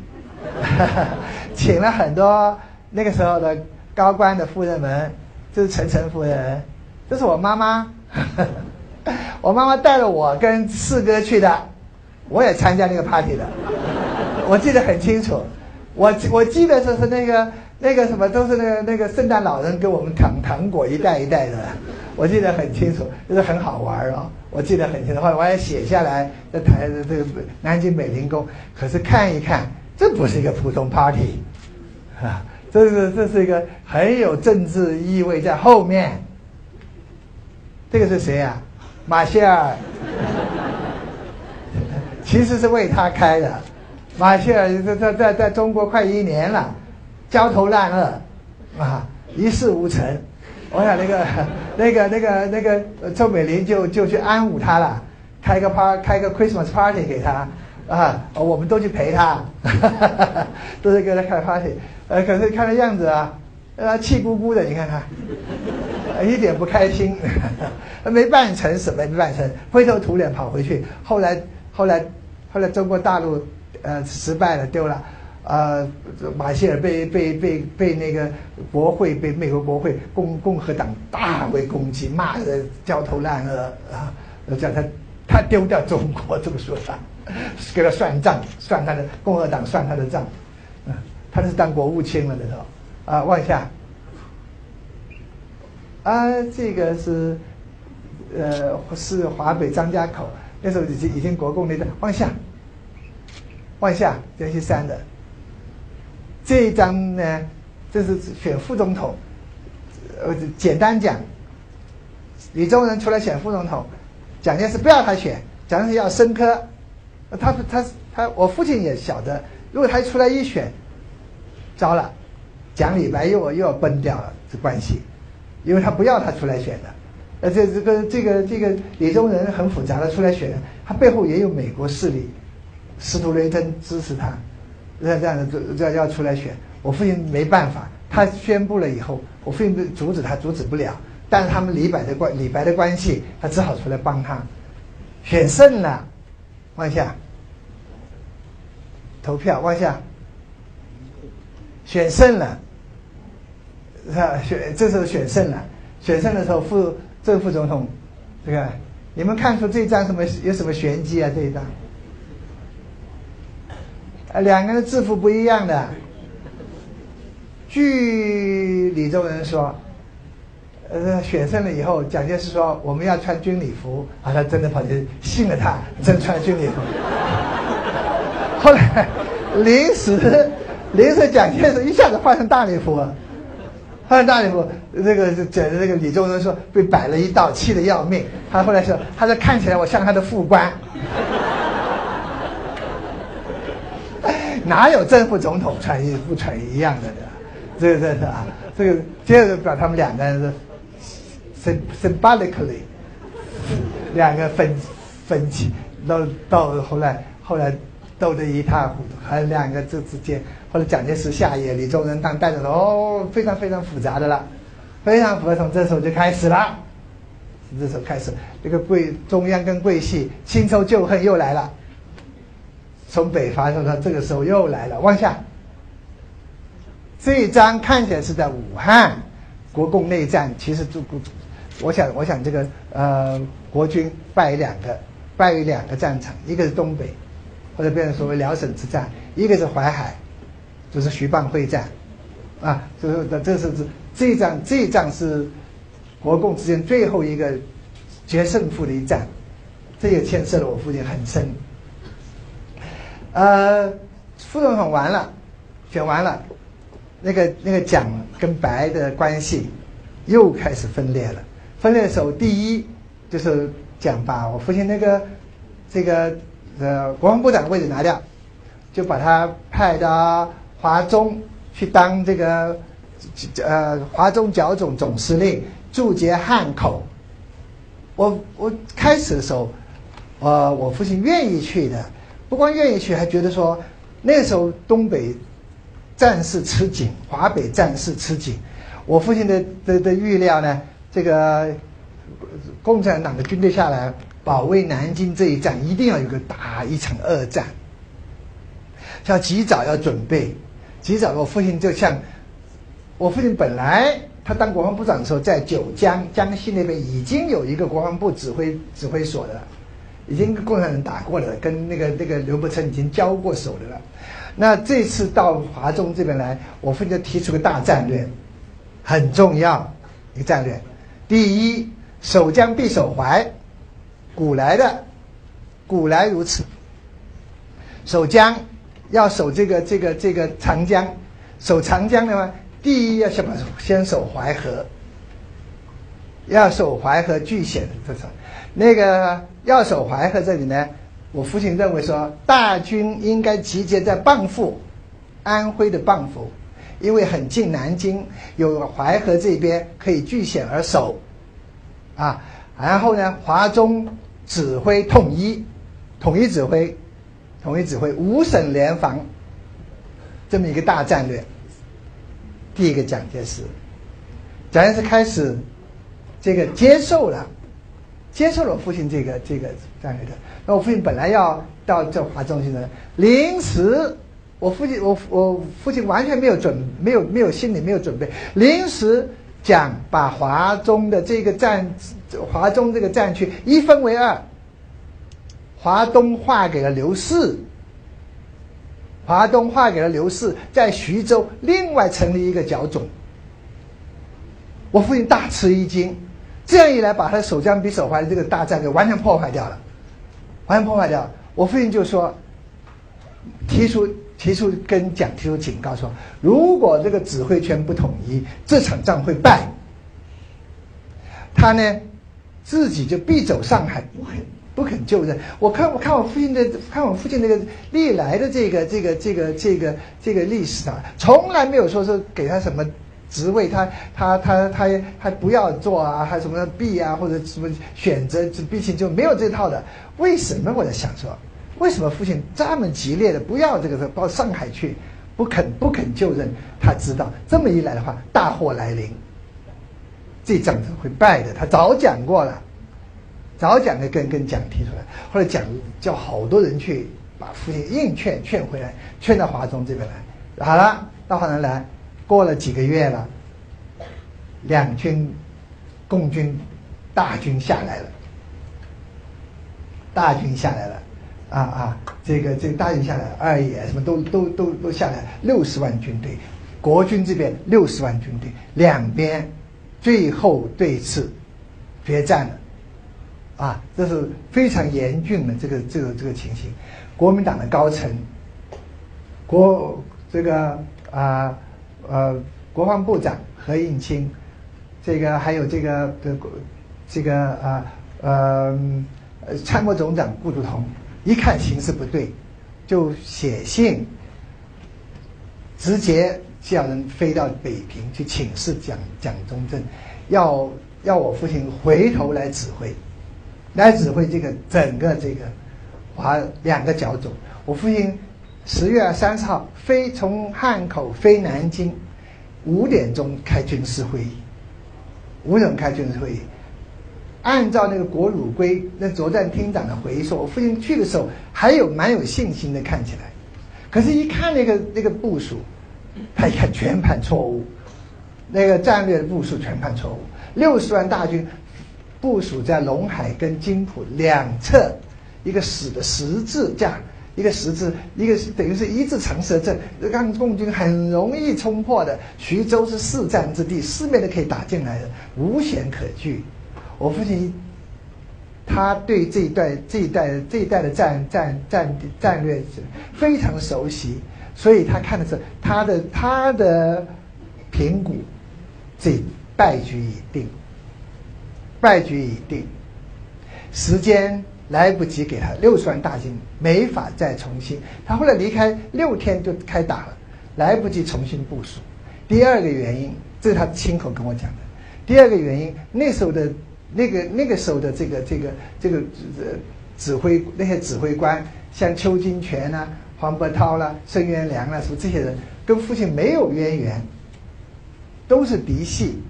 请了很多那个时候的高官的夫人们，这是陈诚夫人，这是我妈妈。我妈妈带了我跟四哥去的，我也参加那个 party 的，我记得很清楚。我我记得就是那个那个什么，都是那个那个圣诞老人给我们糖糖果一袋一袋的，我记得很清楚，就是很好玩哦。我记得很清楚，后来我也写下来在台这个南京美龄宫。可是看一看，这不是一个普通 party，啊，这是这是一个很有政治意味在后面。这个是谁呀？马歇尔 其实是为他开的。马歇尔在在在在中国快一年了，焦头烂额啊，一事无成。我想那个 那个那个那个周美玲就就去安抚他了，开个 party，开个 Christmas party 给他啊，我们都去陪他，哈哈哈都是给他开 party。呃，可是看那样子啊。呃，气鼓鼓的，你看看，一点不开心，没办成什么，没办成，灰头土脸跑回去。后来，后来，后来，中国大陆呃失败了，丢了。呃，马歇尔被被被被那个国会被美国国会共共和党大为攻击，骂的焦头烂额啊，叫他他丢掉中国，这么说法，给他算账，算他的共和党算他的账，嗯，他是当国务卿了的时候。啊，往下，啊，这个是，呃，是华北张家口，那时候已经已经国共内战。往下，往下，这些山的，这一张呢，这是选副总统。呃，简单讲，李宗仁出来选副总统，蒋介石不要他选，蒋介石要申科。他他他，我父亲也晓得，如果他出来一选，糟了。蒋李白又又要崩掉了这关系，因为他不要他出来选的，而且这个这个这个李宗仁很复杂的出来选，他背后也有美国势力，司徒雷登支持他，那这样的这要要出来选，我父亲没办法，他宣布了以后，我父亲阻止他阻止不了，但是他们李白的关李白的关系，他只好出来帮他，选胜了，往下，投票往下。选胜了，是吧？选这时候选胜了，选胜的时候副正副总统，这个你们看出这张什么有什么玄机啊？这一张，啊，两个人制服不一样的。据李宗仁说，呃，选胜了以后，蒋介石说我们要穿军礼服，啊，他真的跑去信了他，真穿军礼服。后来临时。临时蒋介石一下子换成大礼服，换成大礼服，这个这这个李宗仁说被摆了一道，气得要命。他后来说，他说看起来我像他的副官，哪有正副总统穿衣不穿一样的的？这个这是啊，这个接着把他们两个人是 symbolically 两个分分歧，到到后来后来斗得一塌糊涂，还有两个这之间，后来蒋介石下野，李宗仁当带着哦，非常非常复杂的了，非常复杂，从这时候就开始了，从这时候开始，这个桂中央跟桂系新仇旧恨又来了，从北伐说他这个时候又来了，往下，这一章看起来是在武汉国共内战，其实就我想我想这个呃国军败于两个败于两个战场，一个是东北。或者变成所谓辽沈之战，一个是淮海，就是徐蚌会战，啊，就是这这是这一仗这一仗是国共之间最后一个决胜负的一战，这也牵涉了我父亲很深。呃，副总统完了，选完了，那个那个蒋跟白的关系又开始分裂了。分裂的时候，第一就是蒋把我父亲那个这个。呃，国防部长的位置拿掉，就把他派到华中去当这个呃华中剿总总司令，驻节汉口。我我开始的时候，呃，我父亲愿意去的，不光愿意去，还觉得说那时候东北战事吃紧，华北战事吃紧。我父亲的的的预料呢，这个共产党的军队下来。保卫南京这一战一定要有个打一场二战，要及早要准备，及早。我父亲就像我父亲本来他当国防部长的时候，在九江江西那边已经有一个国防部指挥指挥所的，已经跟共产党打过了，跟那个那个刘伯承已经交过手的了。那这次到华中这边来，我父亲就提出个大战略，很重要一个战略。第一，守江必守淮。古来的，古来如此。守江要守这个这个这个长江，守长江的话，第一要先把先守淮河，要守淮河据险这种。那个要守淮河这里呢，我父亲认为说，大军应该集结在蚌埠，安徽的蚌埠，因为很近南京，有淮河这边可以据险而守，啊。然后呢，华中指挥统一，统一指挥，统一指挥五省联防，这么一个大战略。第一个蒋介石，蒋介石开始这个接受了，接受了父亲这个这个战略的。那我父亲本来要到这华中去的，临时我父亲我我父亲完全没有准没有没有心里没有准备，临时。讲把华中的这个战，华中这个战区一分为二，华东划给了刘氏，华东划给了刘氏，在徐州另外成立一个剿总。我父亲大吃一惊，这样一来，把他守江比守淮的这个大战略完全破坏掉了，完全破坏掉。我父亲就说，提出。提出跟蒋提出警告说，如果这个指挥权不统一，这场仗会败。他呢，自己就必走上海，不肯不肯就任。我看我看我父亲的看我父亲那个历来的这个这个这个这个这个历史啊，从来没有说是给他什么职位，他他他他还不要做啊，还什么避啊，或者什么选择，毕竟就没有这套的。为什么我在想说？为什么父亲这么激烈的不要这个到上海去，不肯不肯就任？他知道这么一来的话，大祸来临，这仗子会败的。他早讲过了，早讲的跟跟蒋提出来，后来蒋叫好多人去把父亲硬劝劝回来，劝到华中这边来。好了，到华中来，过了几个月了，两军共军大军下来了，大军下来了。啊啊，这个这个大军下来，二野什么都都都都下来，六十万军队，国军这边六十万军队，两边最后对峙决战了，啊，这是非常严峻的这个这个这个情形。国民党的高层，国这个啊呃国防部长何应钦，这个还有这个的这个啊呃参谋总长顾祝同。一看形势不对，就写信直接叫人飞到北平去请示蒋蒋中正，要要我父亲回头来指挥，来指挥这个整个这个华两个角总。我父亲十月三十号飞从汉口飞南京，五点钟开军事会议，五点钟开军事会议。按照那个国鲁规，那作战厅长的回忆说，我父亲去的时候还有蛮有信心的，看起来，可是，一看那个那个部署，他一看全盘错误，那个战略的部署全盘错误。六十万大军部署在陇海跟津浦两侧，一个死的十字架，一个十字，一个等于是一字长蛇阵，让共军很容易冲破的。徐州是四战之地，四面都可以打进来的，无险可据。我父亲，他对这一代、这一代、这一代的战战战战略非常熟悉，所以他看的是他的他的评估，这败局已定，败局已定，时间来不及给他六十万大军，没法再重新。他后来离开六天就开打了，来不及重新部署。第二个原因，这是他亲口跟我讲的。第二个原因，那时候的。那个那个时候的这个这个这个指指挥那些指挥官，像邱金泉呐、黄伯韬啦、孙元良啦，什么这些人，跟父亲没有渊源，都是嫡系，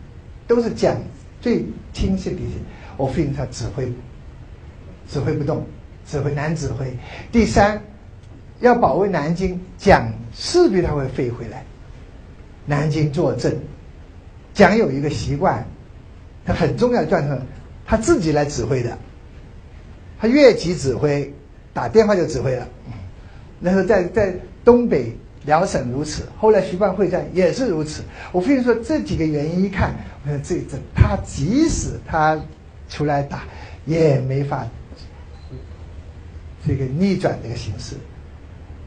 都是蒋最亲戚嫡系。我父亲他指挥，指挥不动，指挥难指挥。第三，要保卫南京，蒋势必他会飞回来，南京坐镇。蒋有一个习惯。他很重要的战场，他自己来指挥的，他越级指挥，打电话就指挥了。那时候在在东北辽沈如此，后来徐蚌会战也是如此。我父亲说这几个原因一看，我说这这他即使他出来打，也没法这个逆转这个形势。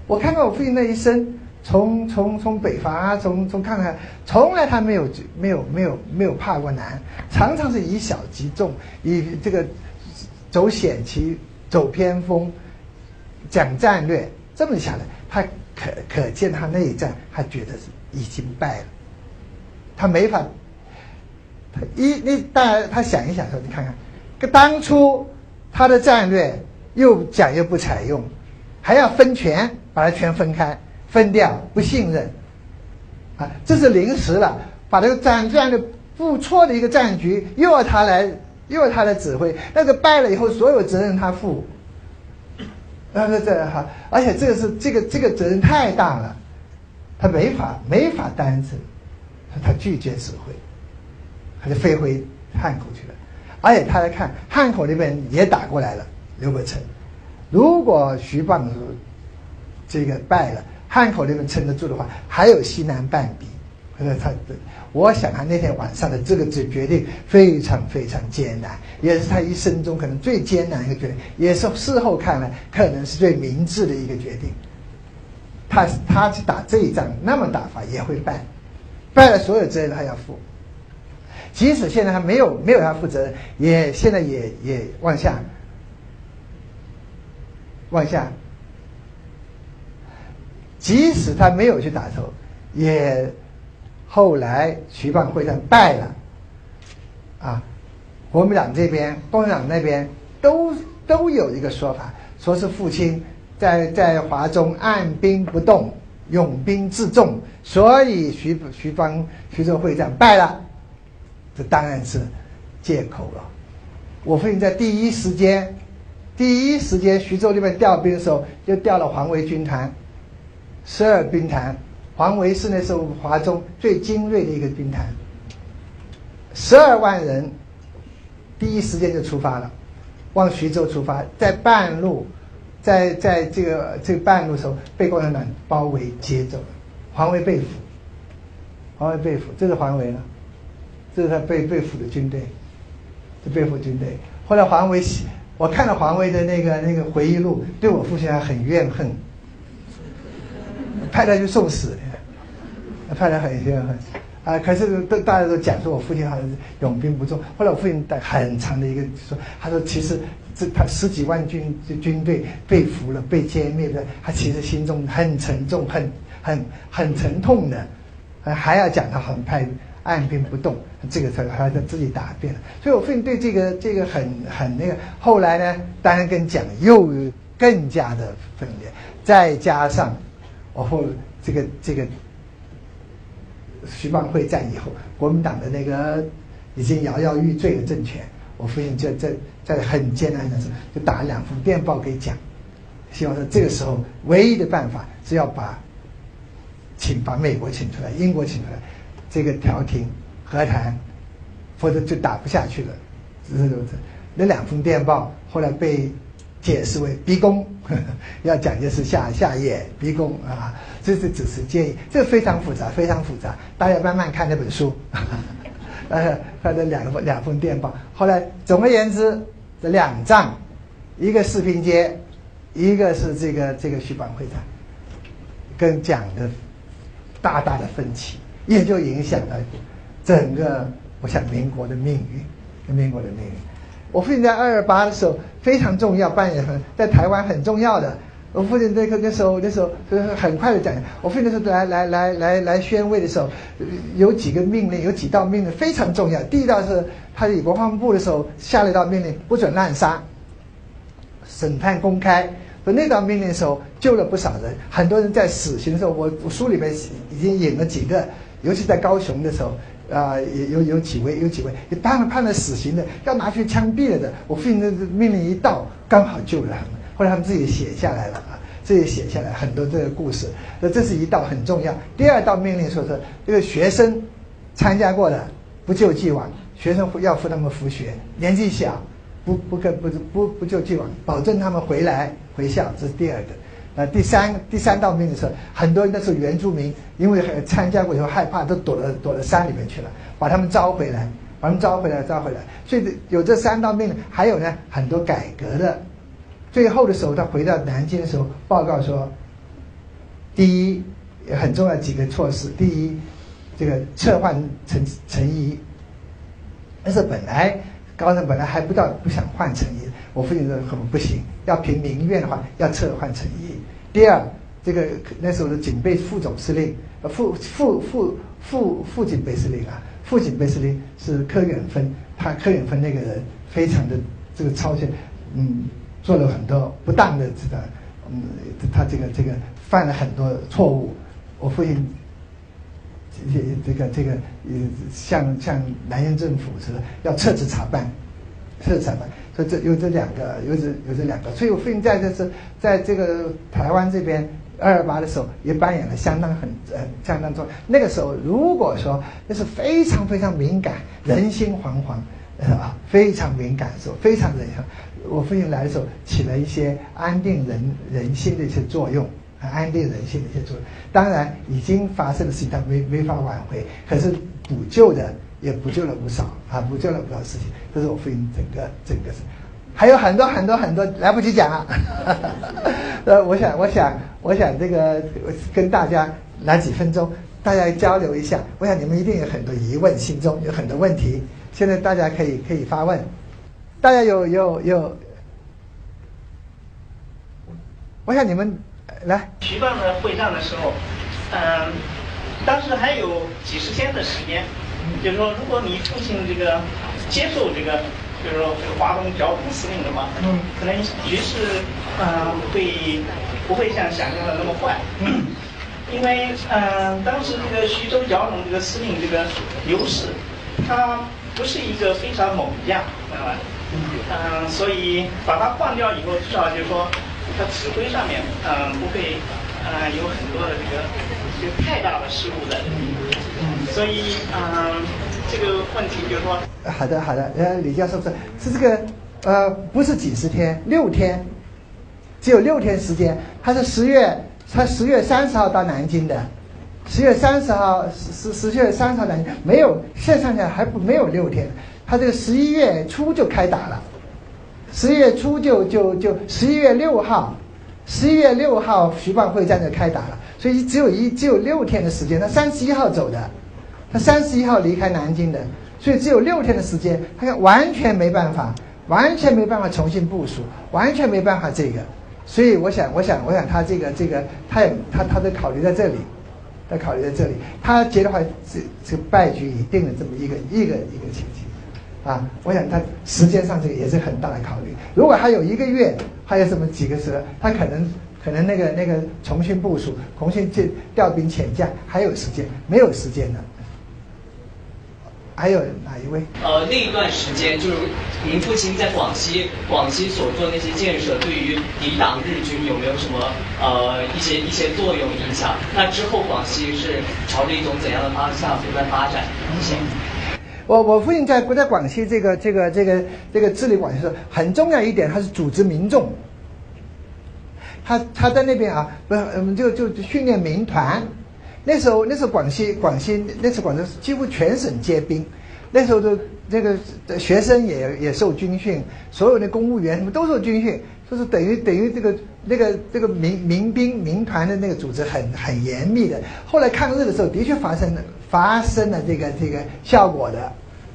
我看到我父亲那一生。从从从北伐，从从看看，从来他没有没有没有没有怕过难，常常是以小击重，以这个走险棋、走偏锋、讲战略，这么下来，他可可见他那一战，他觉得是已经败了，他没法，他一你大家他想一想说，你看看，当初他的战略又讲又不采用，还要分权，把它全分开。分掉不信任，啊，这是临时的，把这个战这样的不错的一个战局又要他来，又要他来指挥，但是败了以后所有责任他负，他说这哈，而且这个是这个这个责任太大了，他没法没法担着，他拒绝指挥，他就飞回汉口去了，而且他来看汉口那边也打过来了，刘伯承，如果徐蚌这个败了。汉口那边撑得住的话，还有西南半壁。呃，他，我想他那天晚上的这个决决定非常非常艰难，也是他一生中可能最艰难一个决定，也是事后看来可能是最明智的一个决定。他他去打这一仗，那么打法也会败，败了所有责任他要负。即使现在他没有没有他负责任，也现在也也往下，往下。即使他没有去打头，也后来徐蚌会战败了，啊，国民党这边、共产党那边都都有一个说法，说是父亲在在华中按兵不动，拥兵自重，所以徐徐蚌徐州会战败了，这当然是借口了。我父亲在第一时间，第一时间徐州那边调兵的时候，就调了黄维军团。十二兵团，黄维是那时候华中最精锐的一个兵团，十二万人，第一时间就出发了，往徐州出发，在半路，在在这个这半路时候被共产党包围接走了，黄维被俘，黄维被俘，这是黄维呢，这是他被被俘的军队，这被俘军队。后来黄维，我看了黄维的那个那个回忆录，对我父亲还很怨恨。派他去送死，派他很怨恨，啊，可是都大家都讲说我父亲好像是拥兵不重。后来我父亲带很长的一个说，他说其实这他十几万军军队被俘了，被歼灭了，他其实心中很沉重，很很很沉痛的，还要讲他很派按兵不动，这个他他他自己答辩了。所以我父亲对这个这个很很那个。后来呢，当然跟蒋又更加的分裂，再加上我后这个这个。徐蚌会战以后，国民党的那个已经摇摇欲坠的政权，我父亲就在在很艰难的时候，就打了两封电报给蒋，希望说这个时候唯一的办法是要把请把美国请出来，英国请出来，这个调停和谈，否则就打不下去了。是是是，那两封电报后来被。解释为逼宫，要蒋介石下下野逼宫啊，这是只是建议，这非常复杂，非常复杂，大家慢慢看这本书。呃，他的两封两封电报，后来总而言之，这两仗，一个四平街，一个是这个这个徐蚌会战，跟蒋的大大的分歧，也就影响了整个我想民国的命运，民国的命运。我父亲在二二八的时候非常重要，扮演在台湾很重要的。我父亲那个那时候那时候就是很快的讲，我父亲那时候来来来来来宣慰的时候，有几个命令，有几道命令非常重要。第一道是他在国防部的时候下了一道命令，不准滥杀，审判公开。那道命令的时候救了不少人，很多人在死刑的时候，我我书里面已经引了几个，尤其在高雄的时候。啊，有有有几位，有几位判了判了死刑的，要拿去枪毙了的。我父亲的命令一到，刚好救了他们。后来他们自己写下来了啊，自己写下来很多这个故事。那这是一道很重要。第二道命令说是这个学生参加过的不救既往，学生要扶他们复学，年纪小不不跟不不不救既往，保证他们回来回校。这是第二个。呃，第三第三道命令是，很多人都是原住民，因为参加过以后害怕，都躲了躲到山里面去了，把他们招回来，把他们招回来，招回来。所以有这三道命令，还有呢，很多改革的。最后的时候，他回到南京的时候，报告说，第一很重要几个措施，第一，这个撤换陈陈仪，但是本来高层本来还不到不想换陈仪。我父亲说很不行，要凭民愿的话，要撤换成义。第二，这个那时候的警备副总司令，副副副副副警备司令啊，副警备司令是柯远芬，他柯远芬那个人非常的这个超前，嗯，做了很多不当的这个，嗯，他这个这个犯了很多错误。我父亲这这个这个呃，向向南洋政府是要撤职查办，撤职查办。所以这有这两个，有这有这两个，所以我父亲在这是在这个台湾这边二二八的时候，也扮演了相当很呃相当重。那个时候如果说那是非常非常敏感，人心惶惶，啊，非常敏感的时候，非常人我父亲来的时候，起了一些安定人人心的一些作用，安定人心的一些作用。当然已经发生的事情，他没没法挽回，可是补救的。也补救了不少啊，补救了不少事情。这是我父亲整个整个是，还有很多很多很多来不及讲啊。呃，我想我想我想这个跟大家来几分钟，大家交流一下。我想你们一定有很多疑问，心中有很多问题。现在大家可以可以发问。大家有有有，我想你们来。徐蚌的会战的时候，嗯，当时还有几十天的时间。就是说，如果你父亲这个接受这个，就是说这个华东剿共司令的话，嗯，可能局势呃会不会像想象的那么坏？嗯，因为嗯，当时这个徐州剿总这个司令这个刘氏，他不是一个非常猛将，知道吧？嗯，所以把他换掉以后，至少就是说他指挥上面嗯不会嗯有很多的这个就太大的失误的。所以，嗯，这个问题就是说，好的，好的，呃，李教授是是这个，呃，不是几十天，六天，只有六天时间。他是十月，他十月三十号到南京的，十月三十号，十十十月三十号南京，没有，现在算起来还不没有六天。他这个十一月初就开打了，十一月初就就就十一月六号，十一月六号徐蚌会战就开打了，所以只有一只有六天的时间。他三十一号走的。他三十一号离开南京的，所以只有六天的时间，他完全没办法，完全没办法重新部署，完全没办法这个。所以我想，我想，我想他这个这个，他也他他的考虑在这里，他考虑在这里。他接的话，这这个败局已定的这么一个一个一个情形，啊，我想他时间上这个也是很大的考虑。如果还有一个月，还有什么几个时，他可能可能那个那个重新部署，重新这调兵遣将还有时间，没有时间的。还有哪一位？呃，那一段时间就是您父亲在广西，广西所做那些建设，对于抵挡日军有没有什么呃一些一些作用影响？那之后广西是朝着一种怎样的方向不断发展？谢谢。我我父亲在不在广西这个这个这个这个治理广西时候，很重要一点，他是组织民众。他他在那边啊，不嗯就就训练民团。那时候，那时候广西广西那时候广州几乎全省皆兵，那时候的这个学生也也受军训，所有的公务员什么都受军训，就是等于等于这个那个这个民民兵民团的那个组织很很严密的。后来抗日的时候，的确发生了发生了这个这个效果的，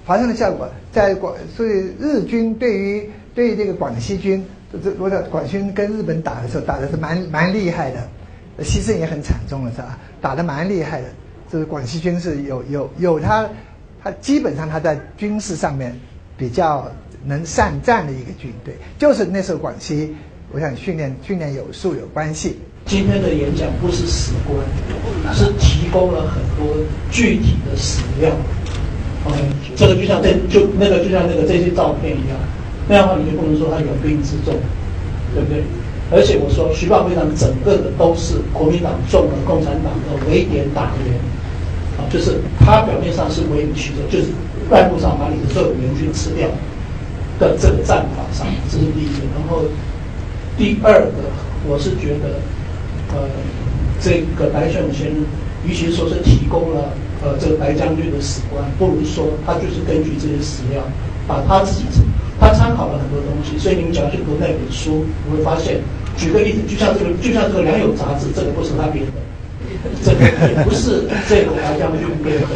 发生了效果，在广所以日军对于对于这个广西军，这这我的广西军跟日本打的时候，打的是蛮蛮厉害的。牺牲也很惨重了，是吧？打得蛮厉害的，这个广西军是有有有他，他基本上他在军事上面比较能善战的一个军队，就是那时候广西，我想训练训练有素有关系。今天的演讲不是史观，是提供了很多具体的史料。OK，这个就像这就那个就像那个这些照片一样，那样的话你就不能说他有兵之重，对不对？而且我说，徐报会上整个的都是国民党中了共产党的围点打援，啊，就是他表面上是围敌取胜，就是外部上把你的所有援军吃掉的这个战法上，这是第一个。然后第二个，我是觉得，呃，这个白先生，与其说是提供了呃这个白将军的史观，不如说他就是根据这些史料，把他自己他参考了很多东西。所以你们只要去读那本书，你会发现。举个例子，就像这个，就像这个《良友》杂志，这个不是他编的，这个也不是这个白将军编的。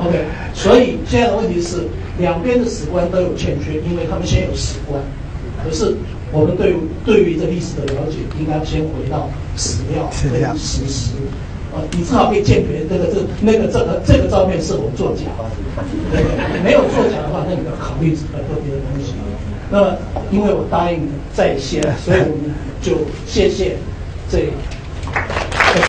OK，所以现在的问题是，两边的史观都有欠缺，因为他们先有史观，可是我们对对于这历史的了解，应该先回到史料跟史实。啊，你至少可以鉴别这个这那个这个这个照片是否作假。没有作假的话，那你要考虑很多别的东西。那，因为我答应在先，所以我们就谢谢这